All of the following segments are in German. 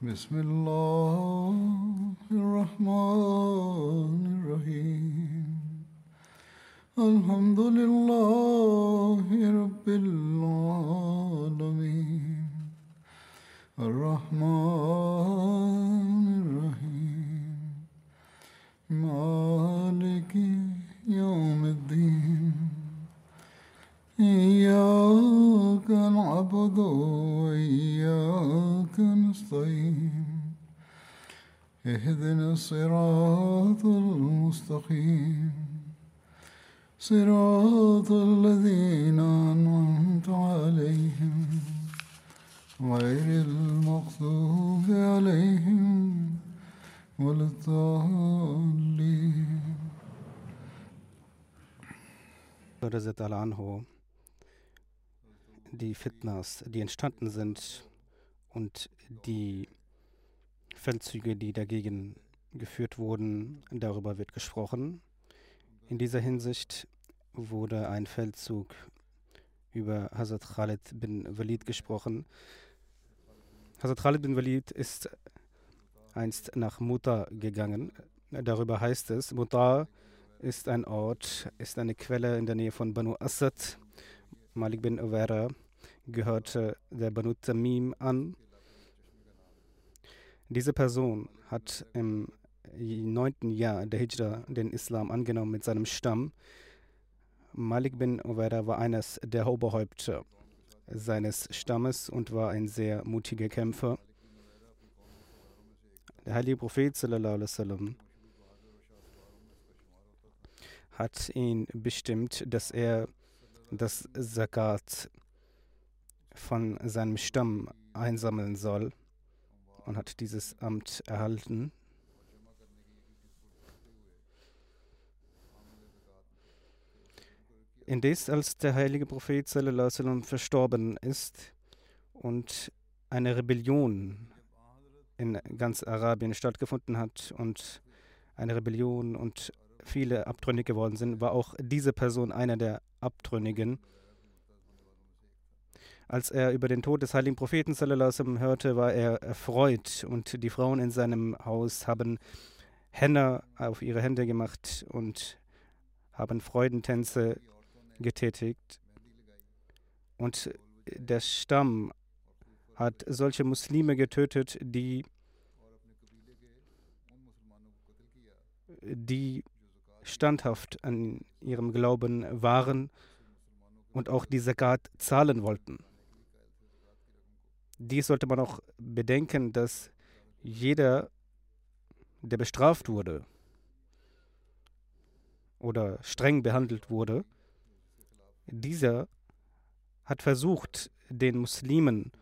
بسم اللہ الرحمن الرحیم الحمد للہ رب العالمین الرحمن الرحیم مالک یوم الدین إياك نعبد وإياك نستعين. اهدنا الصراط المستقيم. صراط الذين أنعمت عليهم. غير المغضوب عليهم ولا الضالين. Radhiyallahu anhu, die Fitnas, die entstanden sind und die Feldzüge, die dagegen geführt wurden, darüber wird gesprochen. In dieser Hinsicht wurde ein Feldzug über Hazrat Khalid bin Walid gesprochen. Hazrat Khalid bin Walid ist einst nach Muta gegangen. Darüber heißt es, Muta ist ein Ort, ist eine Quelle in der Nähe von Banu Asad. Malik bin Uwera gehörte der Banu Tamim an. Diese Person hat im neunten Jahr der Hijra den Islam angenommen mit seinem Stamm. Malik bin Uwera war eines der Oberhäupter seines Stammes und war ein sehr mutiger Kämpfer. Der heilige Prophet wasallam hat ihn bestimmt, dass er das Zakat von seinem Stamm einsammeln soll und hat dieses Amt erhalten. Indes, als der heilige Prophet sallam, verstorben ist und eine Rebellion in ganz Arabien stattgefunden hat und eine Rebellion und viele abtrünnig geworden sind, war auch diese Person einer der Abtrünnigen. Als er über den Tod des heiligen Propheten sallam, hörte, war er erfreut und die Frauen in seinem Haus haben Henna auf ihre Hände gemacht und haben Freudentänze getätigt. Und der Stamm hat solche Muslime getötet, die, die standhaft an ihrem Glauben waren und auch die Zakat zahlen wollten. Dies sollte man auch bedenken, dass jeder, der bestraft wurde oder streng behandelt wurde, dieser hat versucht, den Muslimen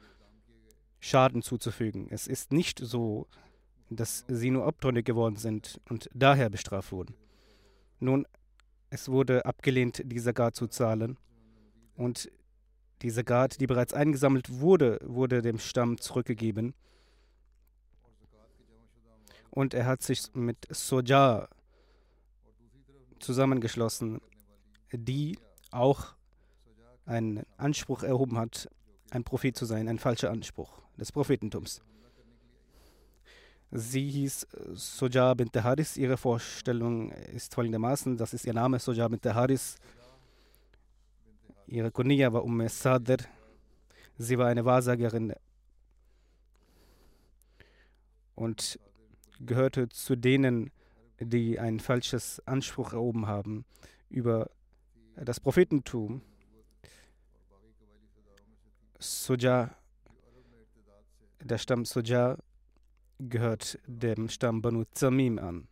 Schaden zuzufügen. Es ist nicht so, dass sie nur abtrünnig geworden sind und daher bestraft wurden. Nun, es wurde abgelehnt, die Zakat zu zahlen. Und die Zakat, die bereits eingesammelt wurde, wurde dem Stamm zurückgegeben. Und er hat sich mit Soja zusammengeschlossen, die auch einen Anspruch erhoben hat, ein Prophet zu sein, ein falscher Anspruch des Prophetentums. Sie hieß Soja bint Haris. Ihre Vorstellung ist folgendermaßen: Das ist ihr Name, Soja bint Haris. Ihre Kunia war Umm Sadr. Sie war eine Wahrsagerin und gehörte zu denen, die ein falsches Anspruch erhoben haben über das Prophetentum. Soja, der Stamm Soja gehört dem Stamm Banu Zamim an.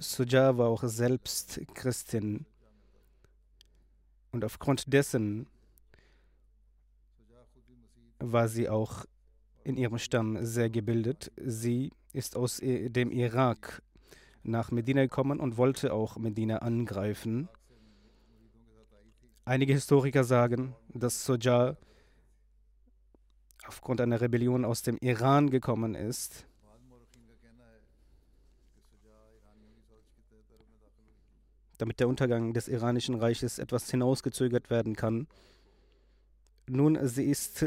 Suja war auch selbst Christin und aufgrund dessen war sie auch in ihrem Stamm sehr gebildet. Sie ist aus dem Irak nach Medina gekommen und wollte auch Medina angreifen. Einige Historiker sagen, dass Soja aufgrund einer Rebellion aus dem Iran gekommen ist. Damit der Untergang des iranischen Reiches etwas hinausgezögert werden kann. Nun, sie ist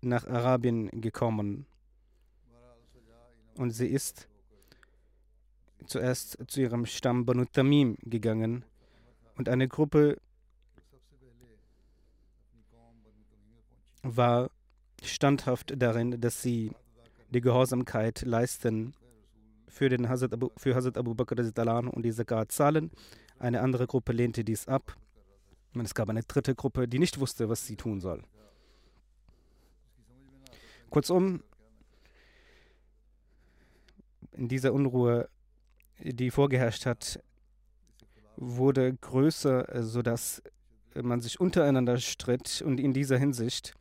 nach Arabien gekommen und sie ist zuerst zu ihrem Stamm Banu Tamim gegangen und eine Gruppe war standhaft darin, dass sie die Gehorsamkeit leisten für, den Hazrat Abu, für Hazrat Abu Bakr und die Zakat zahlen. Eine andere Gruppe lehnte dies ab. Und es gab eine dritte Gruppe, die nicht wusste, was sie tun soll. Kurzum, in dieser Unruhe, die vorgeherrscht hat, wurde größer, sodass man sich untereinander stritt. Und in dieser Hinsicht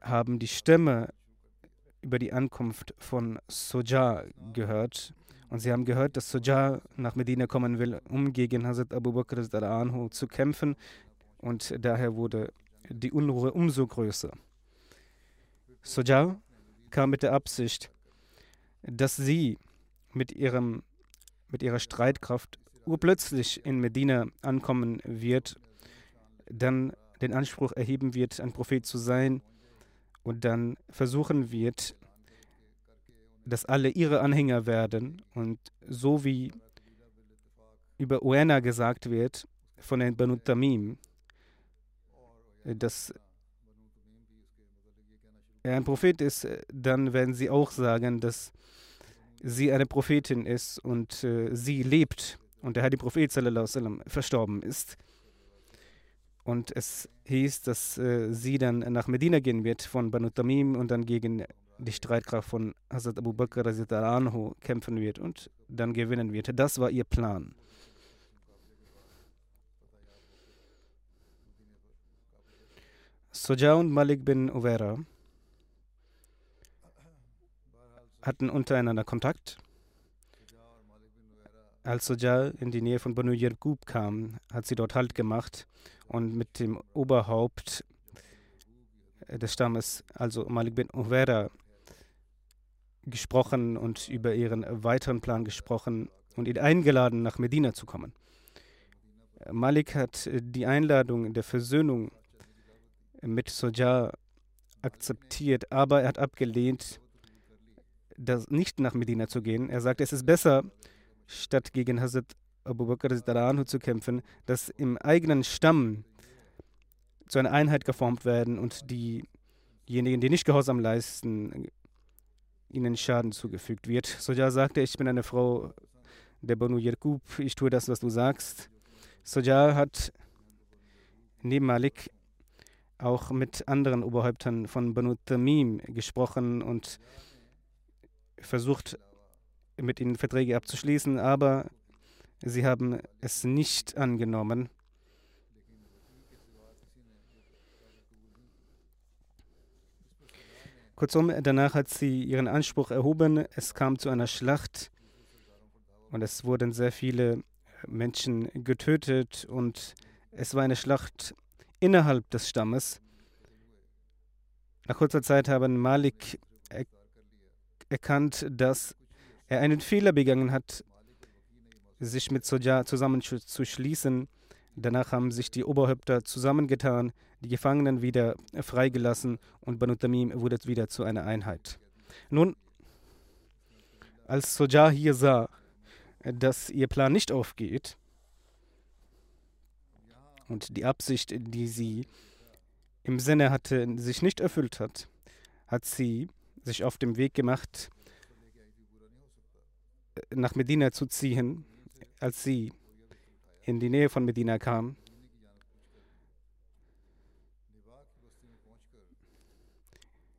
haben die Stämme über die Ankunft von Soja gehört. Und sie haben gehört, dass Soja nach Medina kommen will, um gegen Hazrat Abu Bakr anhu zu kämpfen. Und daher wurde die Unruhe umso größer. Soja kam mit der Absicht, dass sie mit, ihrem, mit ihrer Streitkraft urplötzlich in Medina ankommen wird, dann den Anspruch erheben wird, ein Prophet zu sein und dann versuchen wird, dass alle ihre Anhänger werden und so wie über Uena gesagt wird von den Banu Tamim, dass er ein Prophet ist, dann werden sie auch sagen, dass sie eine Prophetin ist und äh, sie lebt und der Heilige Prophet sallam, verstorben ist. Und es hieß, dass äh, sie dann nach Medina gehen wird von Banu Tamim und dann gegen die Streitkraft von Hazrat Abu Bakr anhu kämpfen wird und dann gewinnen wird. Das war ihr Plan. Soja und Malik bin Uvera hatten untereinander Kontakt. Als Soja in die Nähe von Banu Yerkub kam, hat sie dort Halt gemacht und mit dem Oberhaupt des Stammes, also Malik bin Uvera, gesprochen und über ihren weiteren Plan gesprochen und ihn eingeladen, nach Medina zu kommen. Malik hat die Einladung der Versöhnung mit Soja akzeptiert, aber er hat abgelehnt, das nicht nach Medina zu gehen. Er sagt, es ist besser, statt gegen Hazrat Abu Bakr zu kämpfen, dass im eigenen Stamm zu einer Einheit geformt werden und diejenigen, die nicht Gehorsam leisten, ihnen Schaden zugefügt wird. Soja sagte, ich bin eine Frau der Banu Yerkub, ich tue das, was du sagst. Soja hat neben Malik auch mit anderen Oberhäuptern von Banu Tamim gesprochen und versucht, mit ihnen Verträge abzuschließen, aber sie haben es nicht angenommen. Kurzum, danach hat sie ihren Anspruch erhoben. Es kam zu einer Schlacht und es wurden sehr viele Menschen getötet und es war eine Schlacht innerhalb des Stammes. Nach kurzer Zeit haben Malik er erkannt, dass er einen Fehler begangen hat, sich mit Soja zusammenzuschließen. Danach haben sich die Oberhäupter zusammengetan die Gefangenen wieder freigelassen und Banu Tamim wurde wieder zu einer Einheit. Nun, als Soja hier sah, dass ihr Plan nicht aufgeht und die Absicht, die sie im Sinne hatte, sich nicht erfüllt hat, hat sie sich auf den Weg gemacht, nach Medina zu ziehen. Als sie in die Nähe von Medina kam,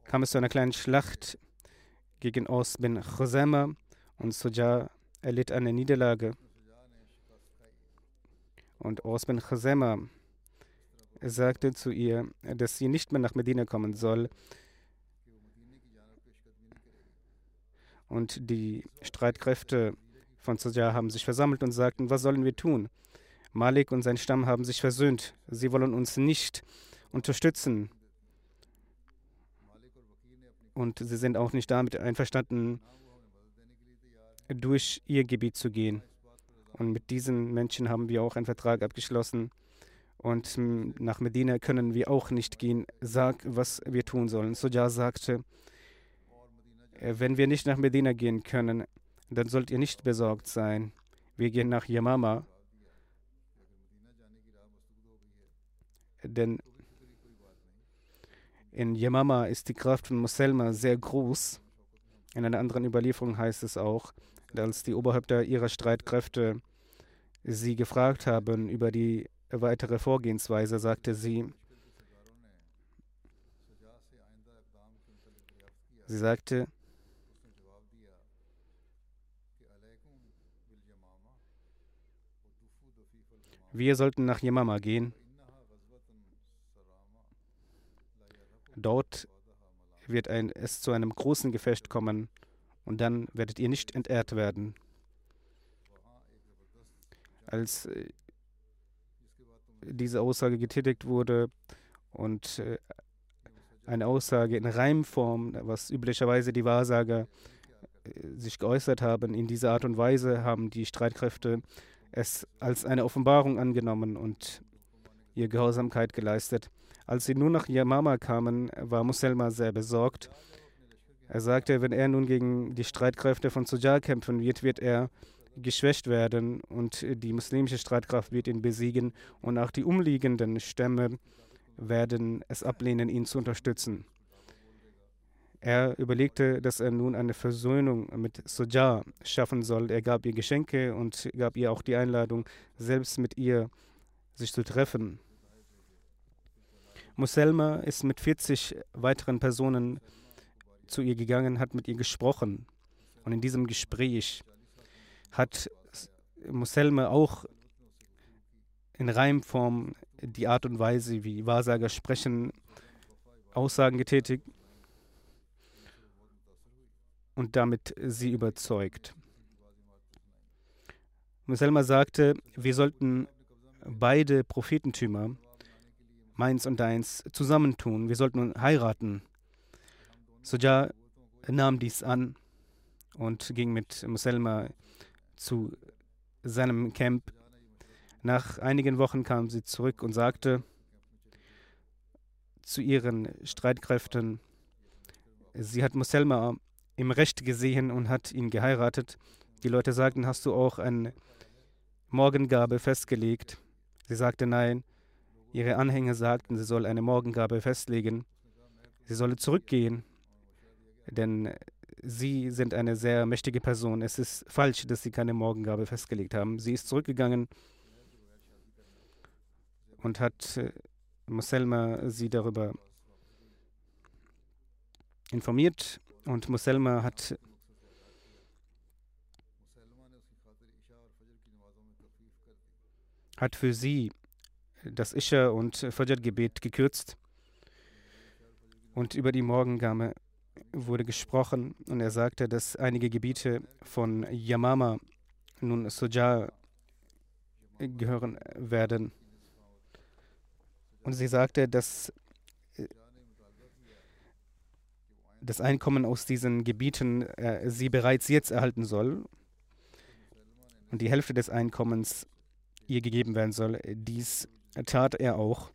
kam es zu einer kleinen Schlacht gegen Aus bin Khuzama und Suja erlitt eine Niederlage. Und Aus bin Khuzama sagte zu ihr, dass sie nicht mehr nach Medina kommen soll. Und die Streitkräfte von Suja haben sich versammelt und sagten, was sollen wir tun? Malik und sein Stamm haben sich versöhnt. Sie wollen uns nicht unterstützen. Und sie sind auch nicht damit einverstanden, durch ihr Gebiet zu gehen. Und mit diesen Menschen haben wir auch einen Vertrag abgeschlossen. Und nach Medina können wir auch nicht gehen. Sag, was wir tun sollen. Soja sagte, wenn wir nicht nach Medina gehen können, dann sollt ihr nicht besorgt sein. Wir gehen nach Yamama. Denn in Yamama ist die Kraft von Muselma sehr groß. In einer anderen Überlieferung heißt es auch, als die Oberhäupter ihrer Streitkräfte sie gefragt haben über die weitere Vorgehensweise, sagte sie, sie sagte, wir sollten nach Yamama gehen. Dort wird ein, es zu einem großen Gefecht kommen und dann werdet ihr nicht entehrt werden. Als äh, diese Aussage getätigt wurde und äh, eine Aussage in Reimform, was üblicherweise die Wahrsager sich geäußert haben, in dieser Art und Weise haben die Streitkräfte es als eine Offenbarung angenommen und ihr Gehorsamkeit geleistet. Als sie nun nach Yamama kamen, war Muselma sehr besorgt. Er sagte, wenn er nun gegen die Streitkräfte von Sujar kämpfen wird, wird er geschwächt werden und die muslimische Streitkraft wird ihn besiegen und auch die umliegenden Stämme werden es ablehnen, ihn zu unterstützen. Er überlegte, dass er nun eine Versöhnung mit Soja schaffen soll. Er gab ihr Geschenke und gab ihr auch die Einladung, selbst mit ihr sich zu treffen. Muselma ist mit 40 weiteren Personen zu ihr gegangen, hat mit ihr gesprochen. Und in diesem Gespräch hat Muselma auch in Reimform die Art und Weise, wie Wahrsager sprechen, Aussagen getätigt und damit sie überzeugt. Muselma sagte, wir sollten beide Prophetentümer, meins und deins, zusammentun. Wir sollten heiraten. Soja nahm dies an und ging mit Muselma zu seinem Camp. Nach einigen Wochen kam sie zurück und sagte zu ihren Streitkräften, sie hat Muselma im Recht gesehen und hat ihn geheiratet. Die Leute sagten, hast du auch eine Morgengabe festgelegt? Sie sagte nein. Ihre Anhänger sagten, sie soll eine Morgengabe festlegen. Sie solle zurückgehen, denn sie sind eine sehr mächtige Person. Es ist falsch, dass sie keine Morgengabe festgelegt haben. Sie ist zurückgegangen und hat äh, Muselma sie darüber informiert und Muselma hat hat für sie das Isha und Fajr-Gebet gekürzt und über die Morgengabe wurde gesprochen und er sagte, dass einige Gebiete von Yamama nun Soja gehören werden. Und sie sagte, dass äh, das Einkommen aus diesen Gebieten äh, sie bereits jetzt erhalten soll und die Hälfte des Einkommens ihr gegeben werden soll. Dies tat er auch.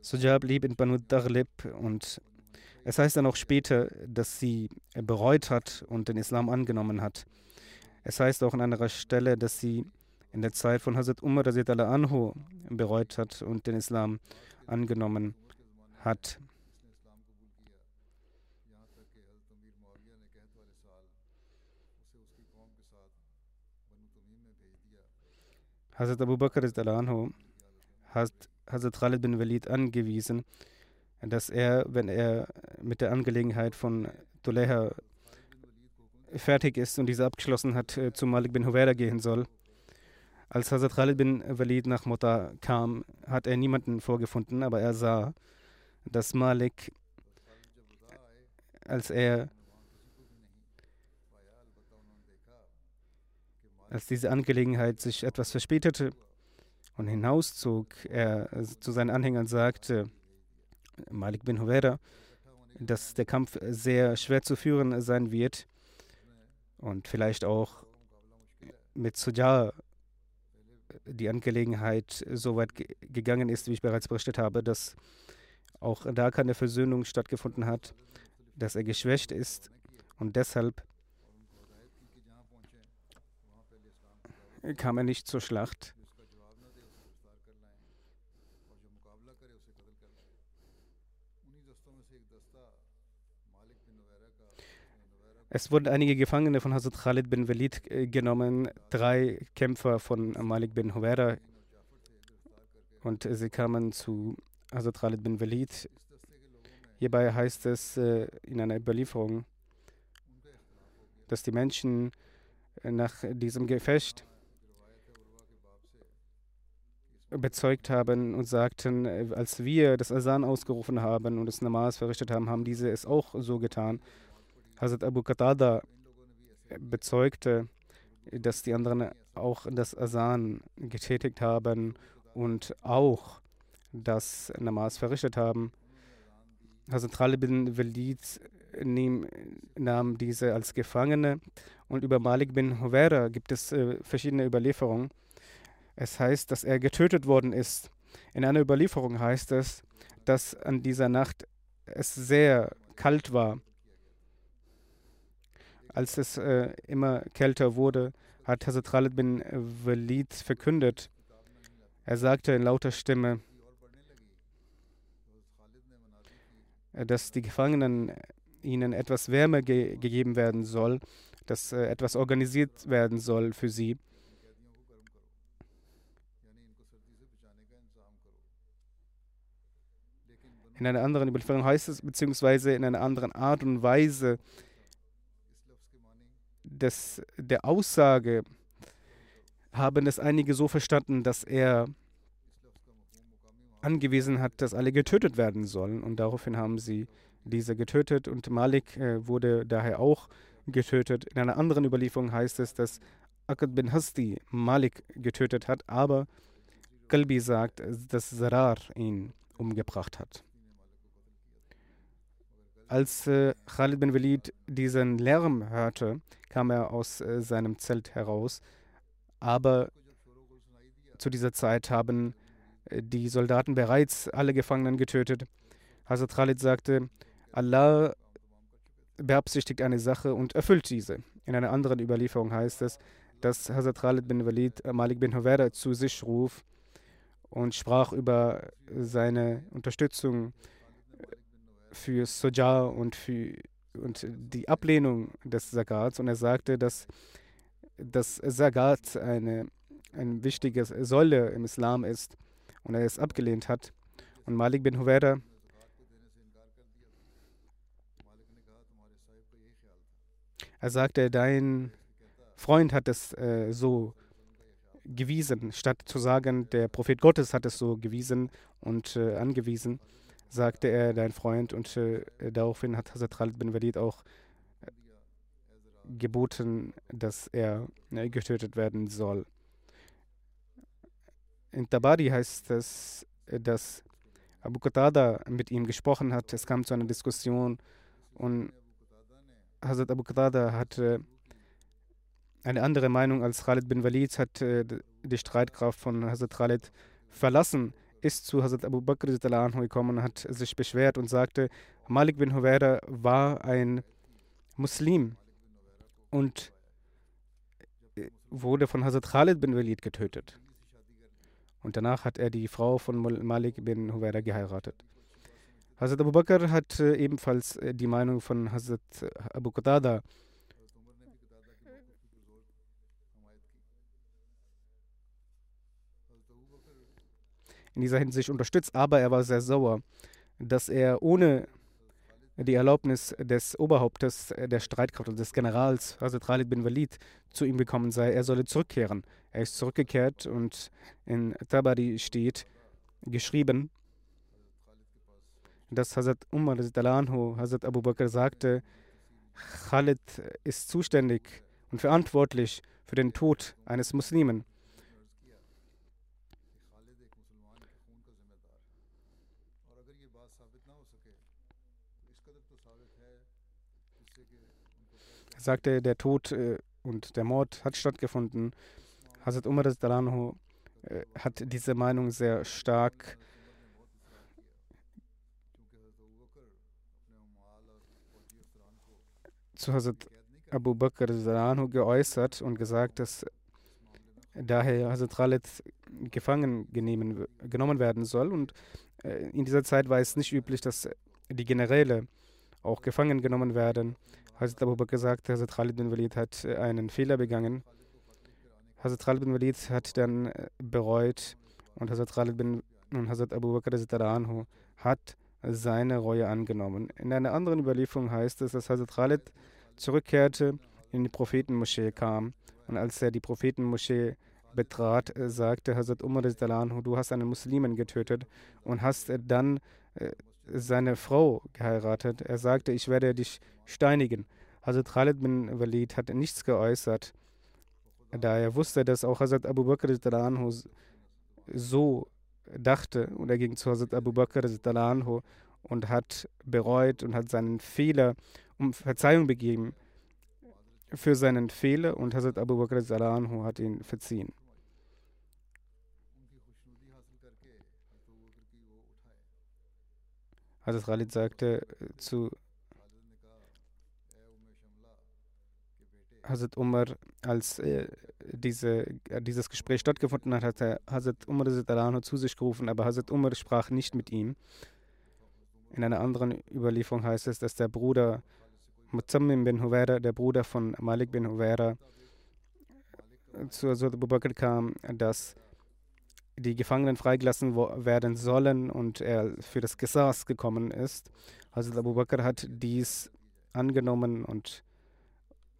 Suja blieb in Banu Darlib und es heißt dann auch später, dass sie bereut hat und den Islam angenommen hat. Es heißt auch an anderer Stelle, dass sie in der Zeit von Hazrat Umar anhu bereut hat und den Islam angenommen hat. Hazrat Abu Bakr anhu hat Hazrat Khalid bin Walid angewiesen, dass er, wenn er mit der Angelegenheit von Tuleha fertig ist und diese abgeschlossen hat, äh, zu Malik bin Huwaira gehen soll. Als Hazrat Khalid bin Walid nach Mutta kam, hat er niemanden vorgefunden, aber er sah, dass Malik, als er als diese Angelegenheit sich etwas verspätete und hinauszog, er zu seinen Anhängern sagte, Malik bin Huwaira, dass der Kampf sehr schwer zu führen sein wird und vielleicht auch mit Suja die Angelegenheit so weit gegangen ist, wie ich bereits berichtet habe, dass auch da keine Versöhnung stattgefunden hat, dass er geschwächt ist und deshalb kam er nicht zur Schlacht. Es wurden einige Gefangene von Hazrat Khalid bin Walid äh, genommen, drei Kämpfer von Malik bin Huwaira. Und sie kamen zu Hazrat Khalid bin Walid. Hierbei heißt es äh, in einer Überlieferung, dass die Menschen äh, nach diesem Gefecht bezeugt haben und sagten, als wir das Asan ausgerufen haben und das Namas verrichtet haben, haben diese es auch so getan. Hazrat Abu Qatada bezeugte, dass die anderen auch das Asan getätigt haben und auch das Namas verrichtet haben. Khalid bin Walid nahm diese als Gefangene und über Malik bin Huwaira gibt es äh, verschiedene Überlieferungen. Es heißt, dass er getötet worden ist. In einer Überlieferung heißt es, dass an dieser Nacht es sehr kalt war als es äh, immer kälter wurde, hat Hazrat Khalid bin Walid verkündet. Er sagte in lauter Stimme, dass die Gefangenen ihnen etwas Wärme ge gegeben werden soll, dass äh, etwas organisiert werden soll für sie. In einer anderen Überlieferung heißt es, beziehungsweise in einer anderen Art und Weise, des, der Aussage haben es einige so verstanden, dass er angewiesen hat, dass alle getötet werden sollen. Und daraufhin haben sie diese getötet und Malik äh, wurde daher auch getötet. In einer anderen Überlieferung heißt es, dass Akad bin Hasti Malik getötet hat, aber Kalbi sagt, dass Zarar ihn umgebracht hat. Als äh, Khalid bin Walid diesen Lärm hörte, kam er aus äh, seinem Zelt heraus. Aber zu dieser Zeit haben die Soldaten bereits alle Gefangenen getötet. Hazrat Khalid sagte, Allah beabsichtigt eine Sache und erfüllt diese. In einer anderen Überlieferung heißt es, dass Hazrat Khalid bin Walid Malik bin Huwaira zu sich ruf und sprach über seine Unterstützung für Soja und und die Ablehnung des Sagats und er sagte, dass das Sagat eine, eine wichtige Säule im Islam ist und er es abgelehnt hat. Und Malik bin Huwaira er sagte, dein Freund hat es äh, so gewiesen, statt zu sagen, der Prophet Gottes hat es so gewiesen und äh, angewiesen sagte er, dein Freund. Und äh, daraufhin hat Hazrat Khalid bin Walid auch äh, geboten, dass er äh, getötet werden soll. In Tabari heißt es, äh, dass Abu Qatada mit ihm gesprochen hat. Es kam zu einer Diskussion und Hazrat Abu Qatada hatte eine andere Meinung als Khalid bin Walid, hat äh, die Streitkraft von Hazrat Khalid verlassen ist zu Hazrat Abu Bakr gekommen und hat sich beschwert und sagte, Malik bin Huwaira war ein Muslim und äh, wurde von Hazrat Khalid bin Walid getötet. Und danach hat er die Frau von Malik bin Huwaira geheiratet. Hazrat Abu Bakr hat äh, ebenfalls äh, die Meinung von Hazrat Abu Qatada in dieser Hinsicht unterstützt, aber er war sehr sauer, dass er ohne die Erlaubnis des Oberhauptes der Streitkräfte und des Generals Hazrat Khalid bin Walid zu ihm gekommen sei, er solle zurückkehren. Er ist zurückgekehrt und in Tabari steht geschrieben, dass Hazrat Umar Anhu, Hazrat Abu Bakr sagte, Khalid ist zuständig und verantwortlich für den Tod eines Muslimen. Sagte, der Tod äh, und der Mord hat stattgefunden. Hazrat Umar Anhu äh, hat diese Meinung sehr stark zu Hazrat Abu Bakr Anhu geäußert und gesagt, dass daher Hazrat Khalid gefangen genehmen, genommen werden soll. Und äh, in dieser Zeit war es nicht üblich, dass die Generäle auch gefangen genommen werden. Hazrat Abu Bakr sagte, Hazrat Khalid bin Walid hat äh, einen Fehler begangen. Hazrat Khalid bin Walid hat dann äh, bereut und Hazrat Khalid bin und Hazrat Abu Bakr anhu hat seine Reue angenommen. In einer anderen Überlieferung heißt es, dass Hazrat Khalid zurückkehrte, in die Prophetenmoschee kam. Und als er die Prophetenmoschee betrat, äh, sagte Hazrat Umar anhu, du hast einen Muslimen getötet und hast dann seine Frau geheiratet. Er sagte, ich werde dich steinigen. Hazrat Khalid bin Walid hat nichts geäußert, da er wusste, dass auch Hazrat Abu Bakr anhu so dachte und er ging zu Hazrat Abu Bakr anhu und hat bereut und hat seinen Fehler um Verzeihung begeben für seinen Fehler und Hazrat Abu Bakr anhu hat ihn verziehen. Hazrat Khalid sagte zu Hazrat Umar, als äh, diese, äh, dieses Gespräch stattgefunden hat, hat er Hazrat Umar zu sich gerufen, aber Hazrat Umar sprach nicht mit ihm. In einer anderen Überlieferung heißt es, dass der Bruder Mutammim bin Huwaira, der Bruder von Malik bin Huwaira, zu Hazrat Abu Bakr kam, dass die Gefangenen freigelassen werden sollen und er für das Gesas gekommen ist. Hazrat Abu Bakr hat dies angenommen und,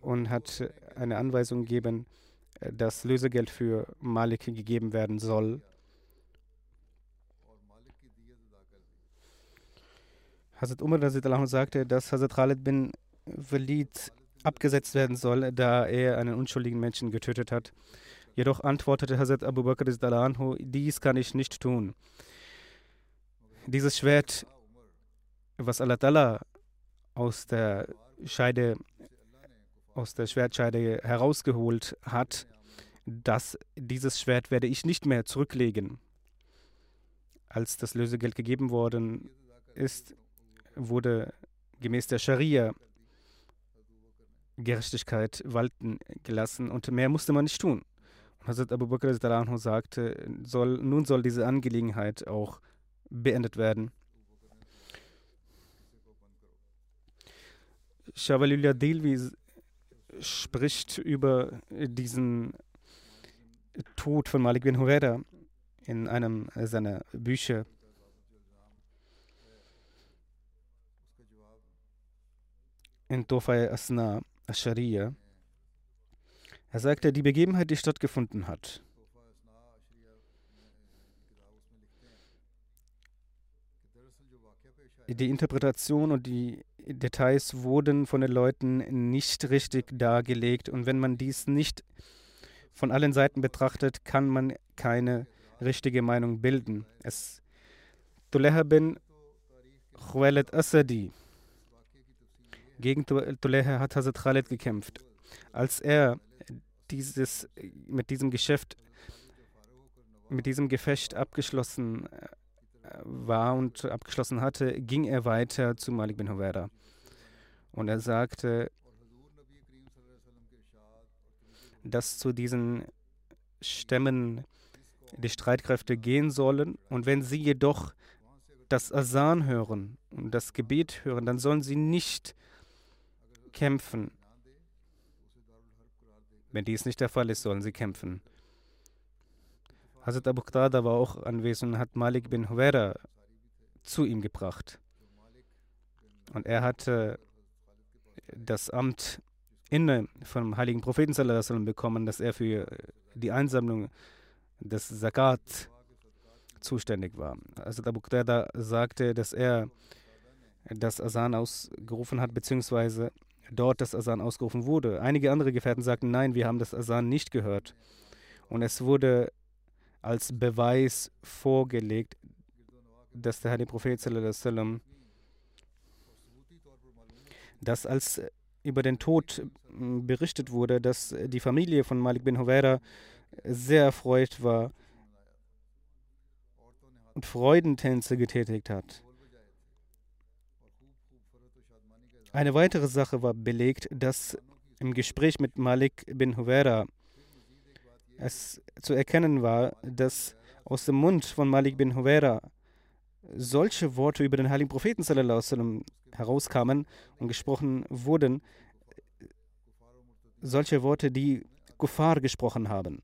und hat eine Anweisung gegeben, dass Lösegeld für Malik gegeben werden soll. Hazrat Umar sagte, dass Hazrat Khalid bin Walid abgesetzt werden soll, da er einen unschuldigen Menschen getötet hat. Jedoch antwortete Hazrat Abu Bakr dies kann ich nicht tun. Dieses Schwert, was Allah aus der Scheide, aus der Schwertscheide herausgeholt hat, dass dieses Schwert werde ich nicht mehr zurücklegen. Als das Lösegeld gegeben worden ist, wurde gemäß der Scharia Gerechtigkeit walten gelassen und mehr musste man nicht tun. Hazrat Abu Bakr sagte, soll, nun soll diese Angelegenheit auch beendet werden. Shavalullah Delvi spricht über diesen Tod von Malik bin Hureda in einem seiner Bücher. In Tofai Asna Asharia. Er sagte, die Begebenheit, die stattgefunden hat, die Interpretation und die Details wurden von den Leuten nicht richtig dargelegt. Und wenn man dies nicht von allen Seiten betrachtet, kann man keine richtige Meinung bilden. Es Tuleha bin Khuwailid Asadi. Gegen Tuleha hat Hazrat Khalid gekämpft. Als er dieses, mit diesem Geschäft, mit diesem Gefecht abgeschlossen äh, war und abgeschlossen hatte, ging er weiter zu Malik bin Huwaira. Und er sagte, dass zu diesen Stämmen die Streitkräfte gehen sollen. Und wenn sie jedoch das Asan hören und das Gebet hören, dann sollen sie nicht kämpfen. Wenn dies nicht der Fall ist, sollen sie kämpfen. Hazrat Abu Qtada war auch anwesend und hat Malik bin Huwaira zu ihm gebracht. Und er hatte das Amt inne vom heiligen Propheten sallam, bekommen, dass er für die Einsammlung des Zakat zuständig war. Also Abu Qtada sagte, dass er das Asan ausgerufen hat, beziehungsweise dort das Asan ausgerufen wurde. Einige andere Gefährten sagten, nein, wir haben das Asan nicht gehört. Und es wurde als Beweis vorgelegt, dass der Heilige Prophet sallam, dass als über den Tod berichtet wurde, dass die Familie von Malik bin Huwaira sehr erfreut war und Freudentänze getätigt hat. Eine weitere Sache war belegt, dass im Gespräch mit Malik bin Huwaira es zu erkennen war, dass aus dem Mund von Malik bin Huwaira solche Worte über den heiligen Propheten sallam, herauskamen und gesprochen wurden, solche Worte, die Kuffar gesprochen haben.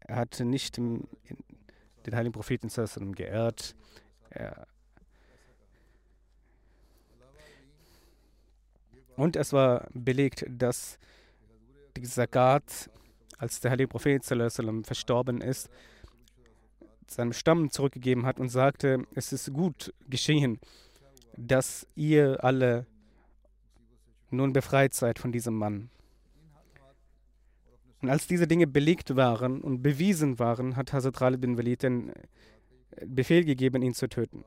Er hat nicht den heiligen Propheten sallam, geehrt. Er und es war belegt, dass die Zakat, als der heilige Prophet sallam, verstorben ist, seinem Stamm zurückgegeben hat und sagte, es ist gut geschehen, dass ihr alle nun befreit seid von diesem Mann. Und als diese Dinge belegt waren und bewiesen waren, hat Hazrat Khalid bin Walid den Befehl gegeben, ihn zu töten.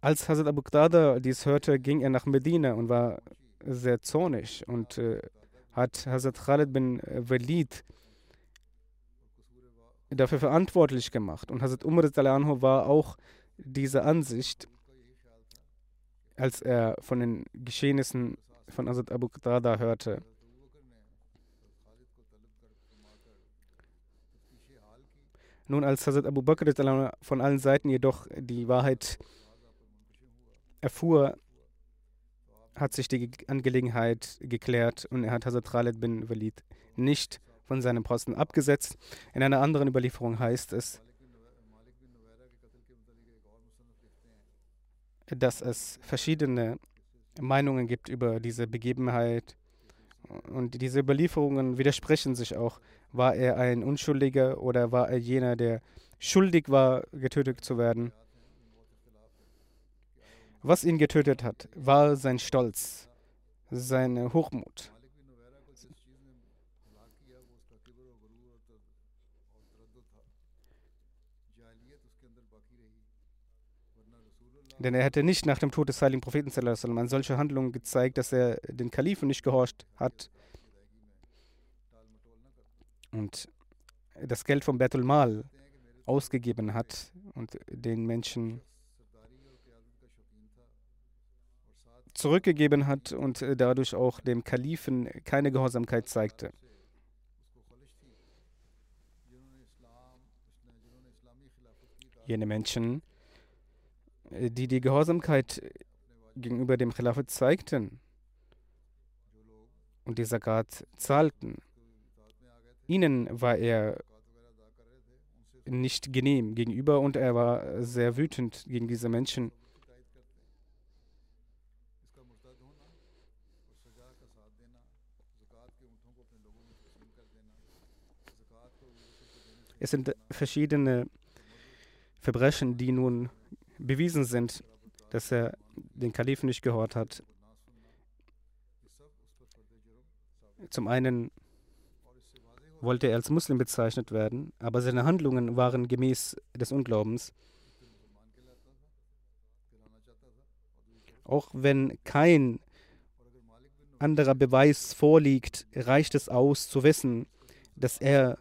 Als Hazrat Abu Qtada dies hörte, ging er nach Medina und war sehr zornig und äh, hat Hazrat Khalid bin Walid dafür verantwortlich gemacht. Und Hazrat Umar war auch dieser Ansicht, als er von den Geschehnissen von Hazrat Abu Qatada hörte. Nun, als Hazrat Abu Bakr von allen Seiten jedoch die Wahrheit erfuhr, hat sich die Angelegenheit geklärt und er hat Hazrat Khalid bin Walid nicht von seinem Posten abgesetzt. In einer anderen Überlieferung heißt es, dass es verschiedene Meinungen gibt über diese Begebenheit. Und diese Überlieferungen widersprechen sich auch. War er ein Unschuldiger oder war er jener, der schuldig war, getötet zu werden? Was ihn getötet hat, war sein Stolz, seine Hochmut. Denn er hätte nicht nach dem Tod des heiligen Propheten an solche Handlungen gezeigt, dass er den Kalifen nicht gehorcht hat und das Geld vom Betul Mal ausgegeben hat und den Menschen zurückgegeben hat und dadurch auch dem Kalifen keine Gehorsamkeit zeigte. Jene Menschen, die die Gehorsamkeit gegenüber dem Khilafat zeigten und die Zakat zahlten, ihnen war er nicht genehm gegenüber und er war sehr wütend gegen diese Menschen. Es sind verschiedene Verbrechen, die nun bewiesen sind, dass er den Kalifen nicht gehört hat. Zum einen wollte er als Muslim bezeichnet werden, aber seine Handlungen waren gemäß des Unglaubens. Auch wenn kein anderer Beweis vorliegt, reicht es aus zu wissen, dass er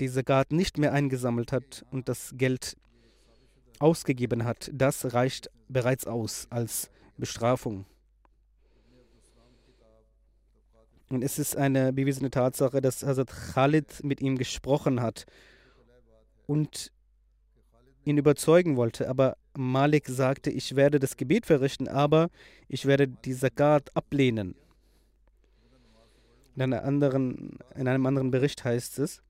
diese Gard nicht mehr eingesammelt hat und das Geld ausgegeben hat, das reicht bereits aus als Bestrafung. Und es ist eine bewiesene Tatsache, dass Hazrat Khalid mit ihm gesprochen hat und ihn überzeugen wollte. Aber Malik sagte, ich werde das Gebet verrichten, aber ich werde die Zakat ablehnen. In, anderen, in einem anderen Bericht heißt es,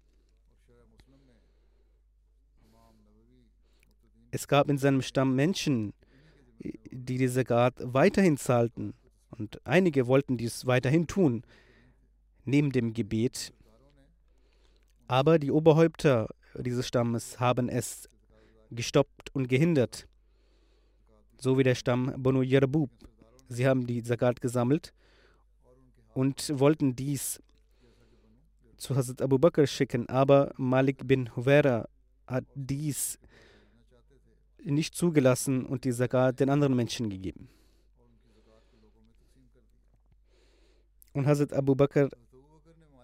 es gab in seinem Stamm Menschen, die die Zakat weiterhin zahlten. Und einige wollten dies weiterhin tun, neben dem Gebet. Aber die Oberhäupter dieses Stammes haben es gestoppt und gehindert. So wie der Stamm Banu Yerbub. Sie haben die Zakat gesammelt und wollten dies zu Hazrat Abu Bakr schicken, aber Malik bin Huwaira hat dies nicht zugelassen und die Zakat den anderen Menschen gegeben. Und Hazrat Abu Bakr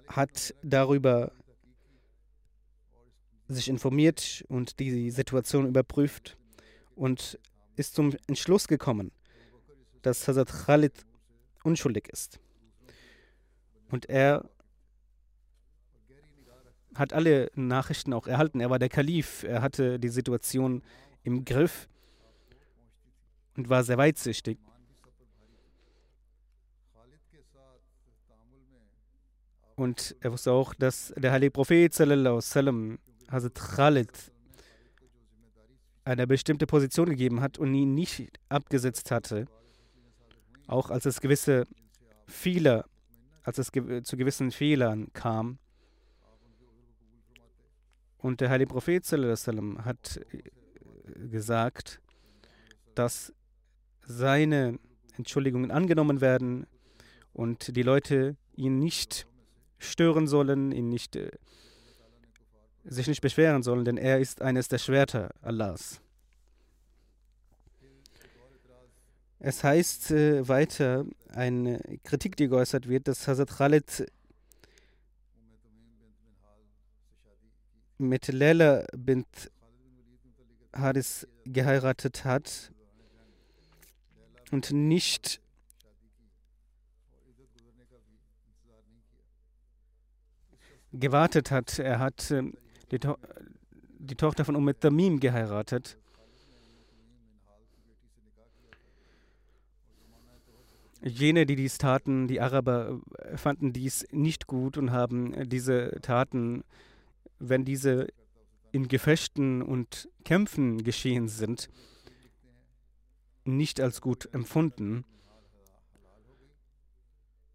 hat darüber sich informiert und die Situation überprüft und ist zum Entschluss gekommen, dass Hazrat Khalid unschuldig ist. Und er hat alle Nachrichten auch erhalten. Er war der Kalif, er hatte die Situation im Griff und war sehr weitsichtig. Und er wusste auch, dass der heilige Prophet sallam, Hazrat Khalid eine bestimmte Position gegeben hat und ihn nicht abgesetzt hatte, auch als es gewisse Fehler, als es zu gewissen Fehlern kam. Und der heilige Prophet sallam, hat gesagt, dass seine Entschuldigungen angenommen werden und die Leute ihn nicht stören sollen, ihn nicht, äh, sich nicht beschweren sollen, denn er ist eines der Schwerter Allahs. Es heißt äh, weiter, eine Kritik, die geäußert wird, dass Hazrat Khalid mit Lela bint Haris geheiratet hat und nicht gewartet hat. Er hat äh, die, to die, Tochter von Umm Tamim geheiratet. Jene, die dies taten, die Araber, äh, fanden dies nicht gut und haben diese Taten, wenn diese in Gefechten und Kämpfen geschehen sind, nicht als gut empfunden.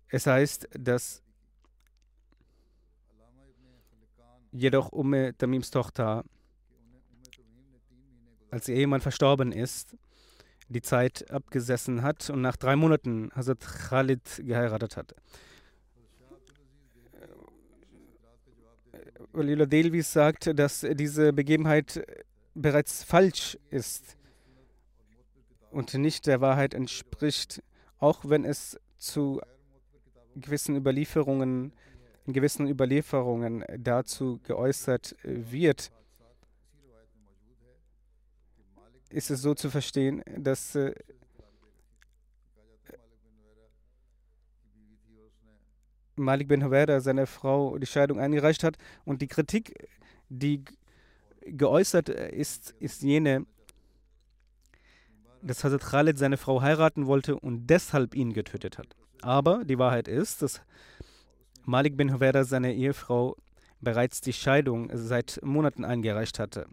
Es heißt, dass jedoch Umme Tamims Tochter, als ihr Ehemann verstorben ist, die Zeit abgesessen hat und nach drei Monaten Hazrat Khalid geheiratet hat. Lila Delvis sagt, dass diese Begebenheit bereits falsch ist und nicht der Wahrheit entspricht, auch wenn es zu gewissen Überlieferungen, in gewissen Überlieferungen dazu geäußert wird, ist es so zu verstehen, dass Malik bin Huwaira seiner Frau die Scheidung eingereicht hat. Und die Kritik, die geäußert ist, ist jene, dass Hazrat Khalid seine Frau heiraten wollte und deshalb ihn getötet hat. Aber die Wahrheit ist, dass Malik bin Huwaira seiner Ehefrau bereits die Scheidung seit Monaten eingereicht hatte.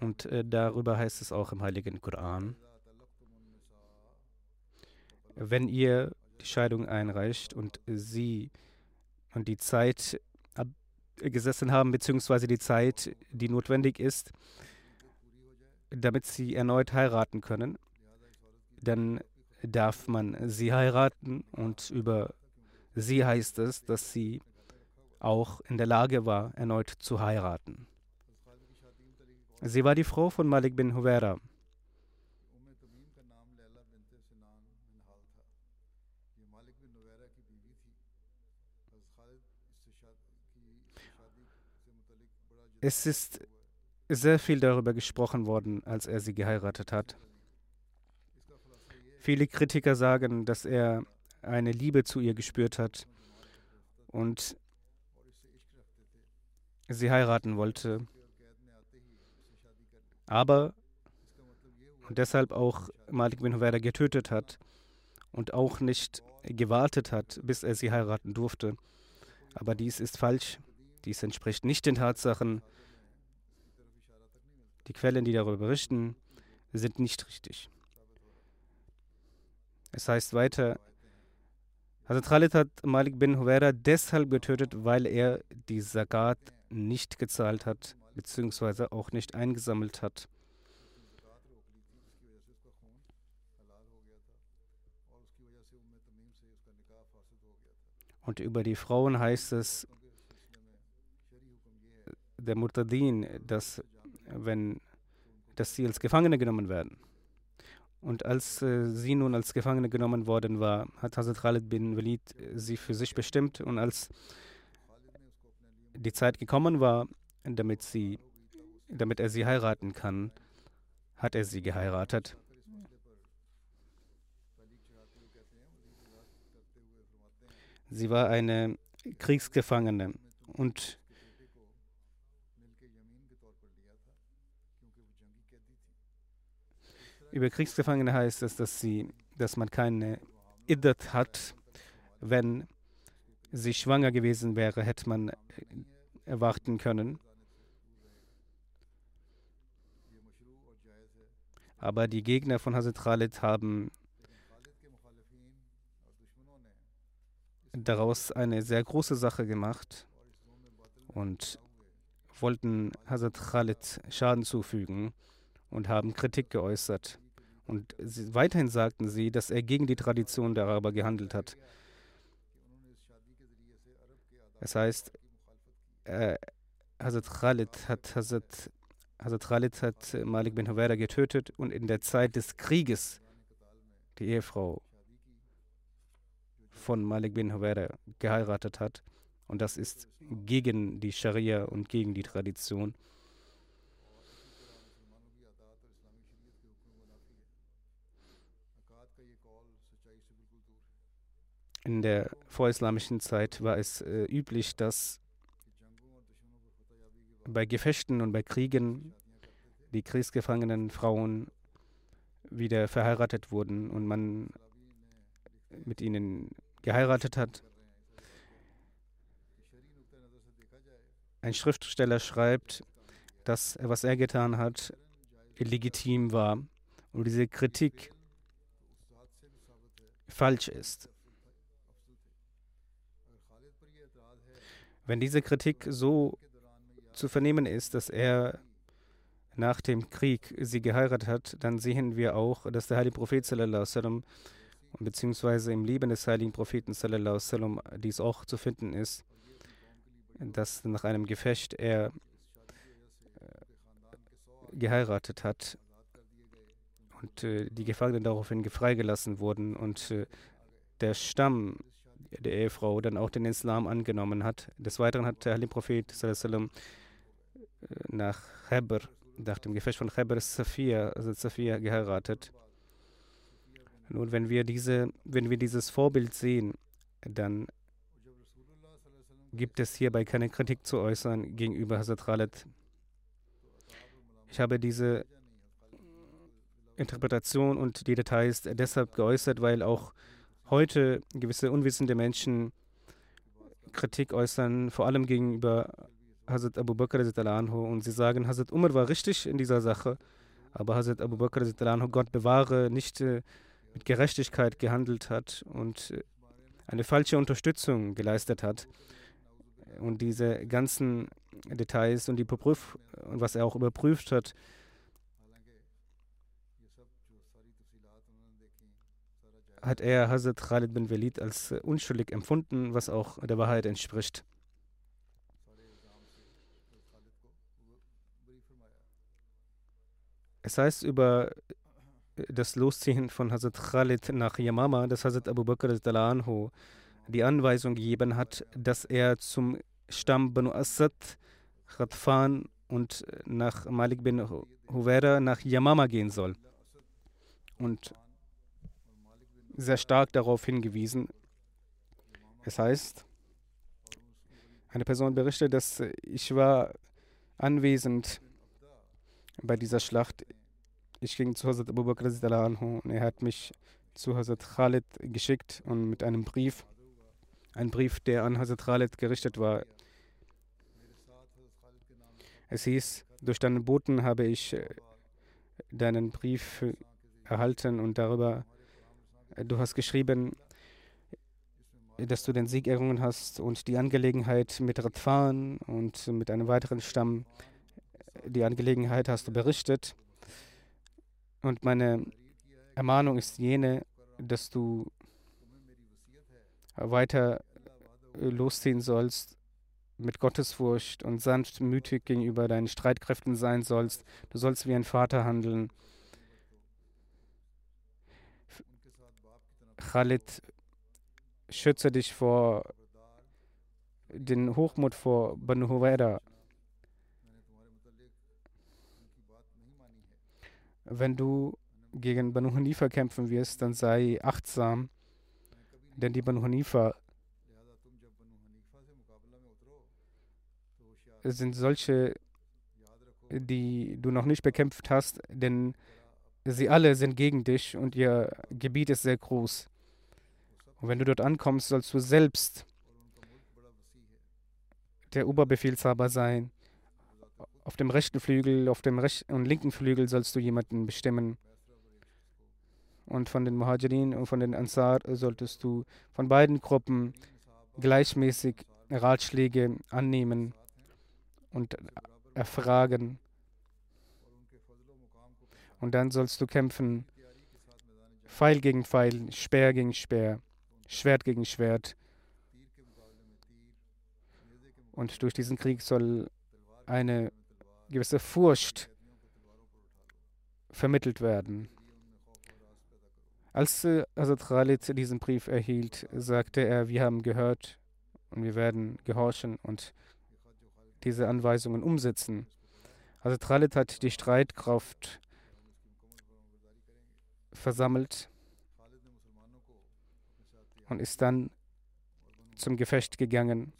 Und äh, darüber heißt es auch im Heiligen Koran wenn ihr die Scheidung einreicht und sie und die Zeit gesessen haben, beziehungsweise die Zeit, die notwendig ist, damit sie erneut heiraten können, dann darf man sie heiraten und über sie heißt es, dass sie auch in der Lage war, erneut zu heiraten. Sie war die Frau von Malik bin Huwaira. Es ist sehr viel darüber gesprochen worden, als er sie geheiratet hat. Viele Kritiker sagen, dass er eine Liebe zu ihr gespürt hat und sie heiraten wollte. Aber deshalb auch Malik bin Huwaida getötet hat und auch nicht gewartet hat, bis er sie heiraten durfte. Aber dies ist falsch. Dies entspricht nicht den Tatsachen. Die Quellen, die darüber berichten, sind nicht richtig. Es heißt weiter, Hazrat Khalid hat Malik bin Huwaira deshalb getötet, weil er die Zakat nicht gezahlt hat, beziehungsweise auch nicht eingesammelt hat. Und über die Frauen heißt es, der Murtadin, dass, wenn, dass sie als Gefangene genommen werden. Und als äh, sie nun als Gefangene genommen worden war, hat Hazrat Khalid bin Walid sie für sich bestimmt. Und als die Zeit gekommen war, damit, sie, damit er sie heiraten kann, hat er sie geheiratet. Sie war eine Kriegsgefangene und über Kriegsgefangene heißt es, dass, sie, dass man keine Iddat hat. Wenn sie schwanger gewesen wäre, hätte man erwarten können. Aber die Gegner von Hazrat Khalid haben daraus eine sehr große Sache gemacht und wollten Hazrat Khalid Schaden zufügen und haben Kritik geäußert. Und sie, weiterhin sagten sie, dass er gegen die Tradition der Araber gehandelt hat. Das heißt, äh, Hazrat Khalid hat Hazrat, Hazrat Khalid hat Malik bin Huwaira getötet und in der Zeit des Krieges die Ehefrau von Malik bin Huwaira geheiratet hat. Und das ist gegen die Scharia und gegen die Tradition. In der vorislamischen Zeit war es äh, üblich, dass bei Gefechten und bei Kriegen die kriegsgefangenen Frauen wieder verheiratet wurden und man mit ihnen geheiratet hat. Ein Schriftsteller schreibt, dass was er getan hat, illegitim war und diese Kritik falsch ist. Wenn diese Kritik so zu vernehmen ist, dass er nach dem Krieg sie geheiratet hat, dann sehen wir auch, dass der heilige Prophet sallam, beziehungsweise im Leben des heiligen Propheten sallam, dies auch zu finden ist, dass nach einem Gefecht er äh, geheiratet hat und äh, die Gefangenen daraufhin freigelassen wurden und äh, der Stamm der Ehefrau dann auch den Islam angenommen hat. Des Weiteren hat der Heilige Prophet sallam, nach Heber, nach dem Gefecht von Heber Safia, also Safia geheiratet. Nun, wenn wir, diese, wenn wir dieses Vorbild sehen, dann gibt es hierbei keine Kritik zu äußern gegenüber Hazrat Khalid. Ich habe diese Interpretation und die Details deshalb geäußert, weil auch heute gewisse unwissende Menschen Kritik äußern, vor allem gegenüber Hazrat Abu Bakr anhu, und sie sagen, Hazrat Umar war richtig in dieser Sache, aber Hazrat Abu Bakr anhu, Gott bewahre, nicht äh, mit Gerechtigkeit gehandelt hat und äh, eine falsche Unterstützung geleistet hat. Und diese ganzen Details und die Beprüf und was er auch überprüft hat, hat er Hazrat Khalid bin Walid als äh, unschuldig empfunden, was auch der Wahrheit entspricht. Es heißt über äh, das Losziehen von Hazrat Khalid nach Yamama, dass Hazrat Abu Bakr anhu die Anweisung gegeben hat, dass er zum Stamm Banu Asad, Khatfan und äh, nach Malik bin Huwaira nach Yamama gehen soll. Und sehr stark darauf hingewiesen. Es heißt, eine Person berichtet, dass ich war anwesend bei dieser Schlacht. Ich ging zu Hazrat Abu Bakr und er hat mich zu Hazrat Khalid geschickt und mit einem Brief, ein Brief, der an Hazrat Khalid gerichtet war. Es hieß, durch deinen Boten habe ich äh, deinen Brief erhalten und darüber, du hast geschrieben, dass du den Sieg errungen hast und die Angelegenheit mit Radfan und mit einem weiteren Stamm, die Angelegenheit hast du berichtet. Und meine Ermahnung ist jene, dass du weiter losziehen sollst mit Gottesfurcht und sanftmütig gegenüber deinen Streitkräften sein sollst. Du sollst wie ein Vater handeln. Khalid, schütze dich vor den Hochmut vor Banu Huwaira. Wenn du gegen Banu Hanifa kämpfen wirst, dann sei achtsam, denn die Banu Hanifa sind solche, die du noch nicht bekämpft hast, denn sie alle sind gegen dich und ihr Gebiet ist sehr groß. Und wenn du dort ankommst, sollst du selbst der Oberbefehlshaber sein. Auf dem rechten Flügel, auf dem rechten und linken Flügel sollst du jemanden bestimmen. Und von den Muhajirin und von den Ansar solltest du von beiden Gruppen gleichmäßig Ratschläge annehmen und erfragen. Und dann sollst du kämpfen, Pfeil gegen Pfeil, Speer gegen Speer, Schwert gegen Schwert. Und durch diesen Krieg soll eine gewisse Furcht vermittelt werden. Als äh, Hazrat Khalid diesen Brief erhielt, sagte er, wir haben gehört und wir werden gehorchen und diese Anweisungen umsetzen. Also Khalid hat die Streitkraft versammelt und ist dann zum Gefecht gegangen.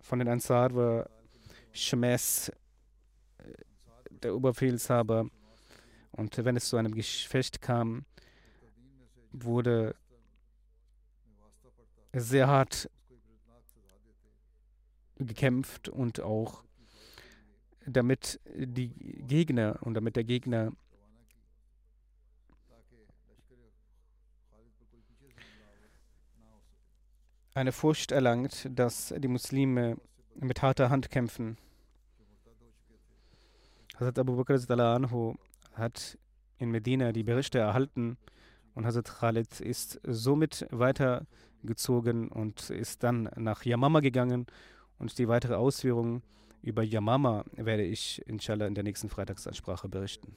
Von den Ansar war Shmes der Oberbefehlshaber. Und wenn es zu einem Gefecht kam, wurde sehr hart gekämpft und auch damit die Gegner und damit der Gegner eine Furcht erlangt, dass die Muslime mit harter Hand kämpfen. Hazrat Abu Bakr anhu hat in Medina die Berichte erhalten und Hazrat Khalid ist somit weitergezogen und ist dann nach Yamama gegangen und die weitere Ausführungen über Yamama werde ich inshallah in der nächsten Freitagsansprache berichten.